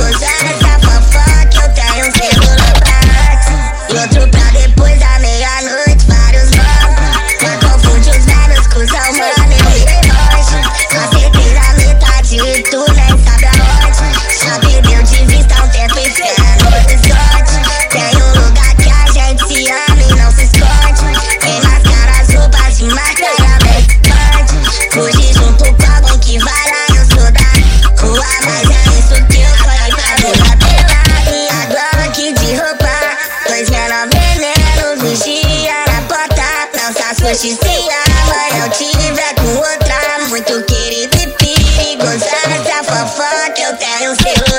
gozar essa fofoca, eu tenho um segundo box. E outro pra depois da meia-noite, vários blocos. Não confunde os velhos com os mano, e deboche. Com certeza metade e tu nem sabe aonde. Já perdeu de vista um tempo e fé no horizonte. Tem um lugar que a gente se ama e não se esconde. Tem máscara, roupas de marca e a Fugir junto. Hoje sem eu não tiver com outra Muito querida e perigosa Essa fofoca. Eu tenho seu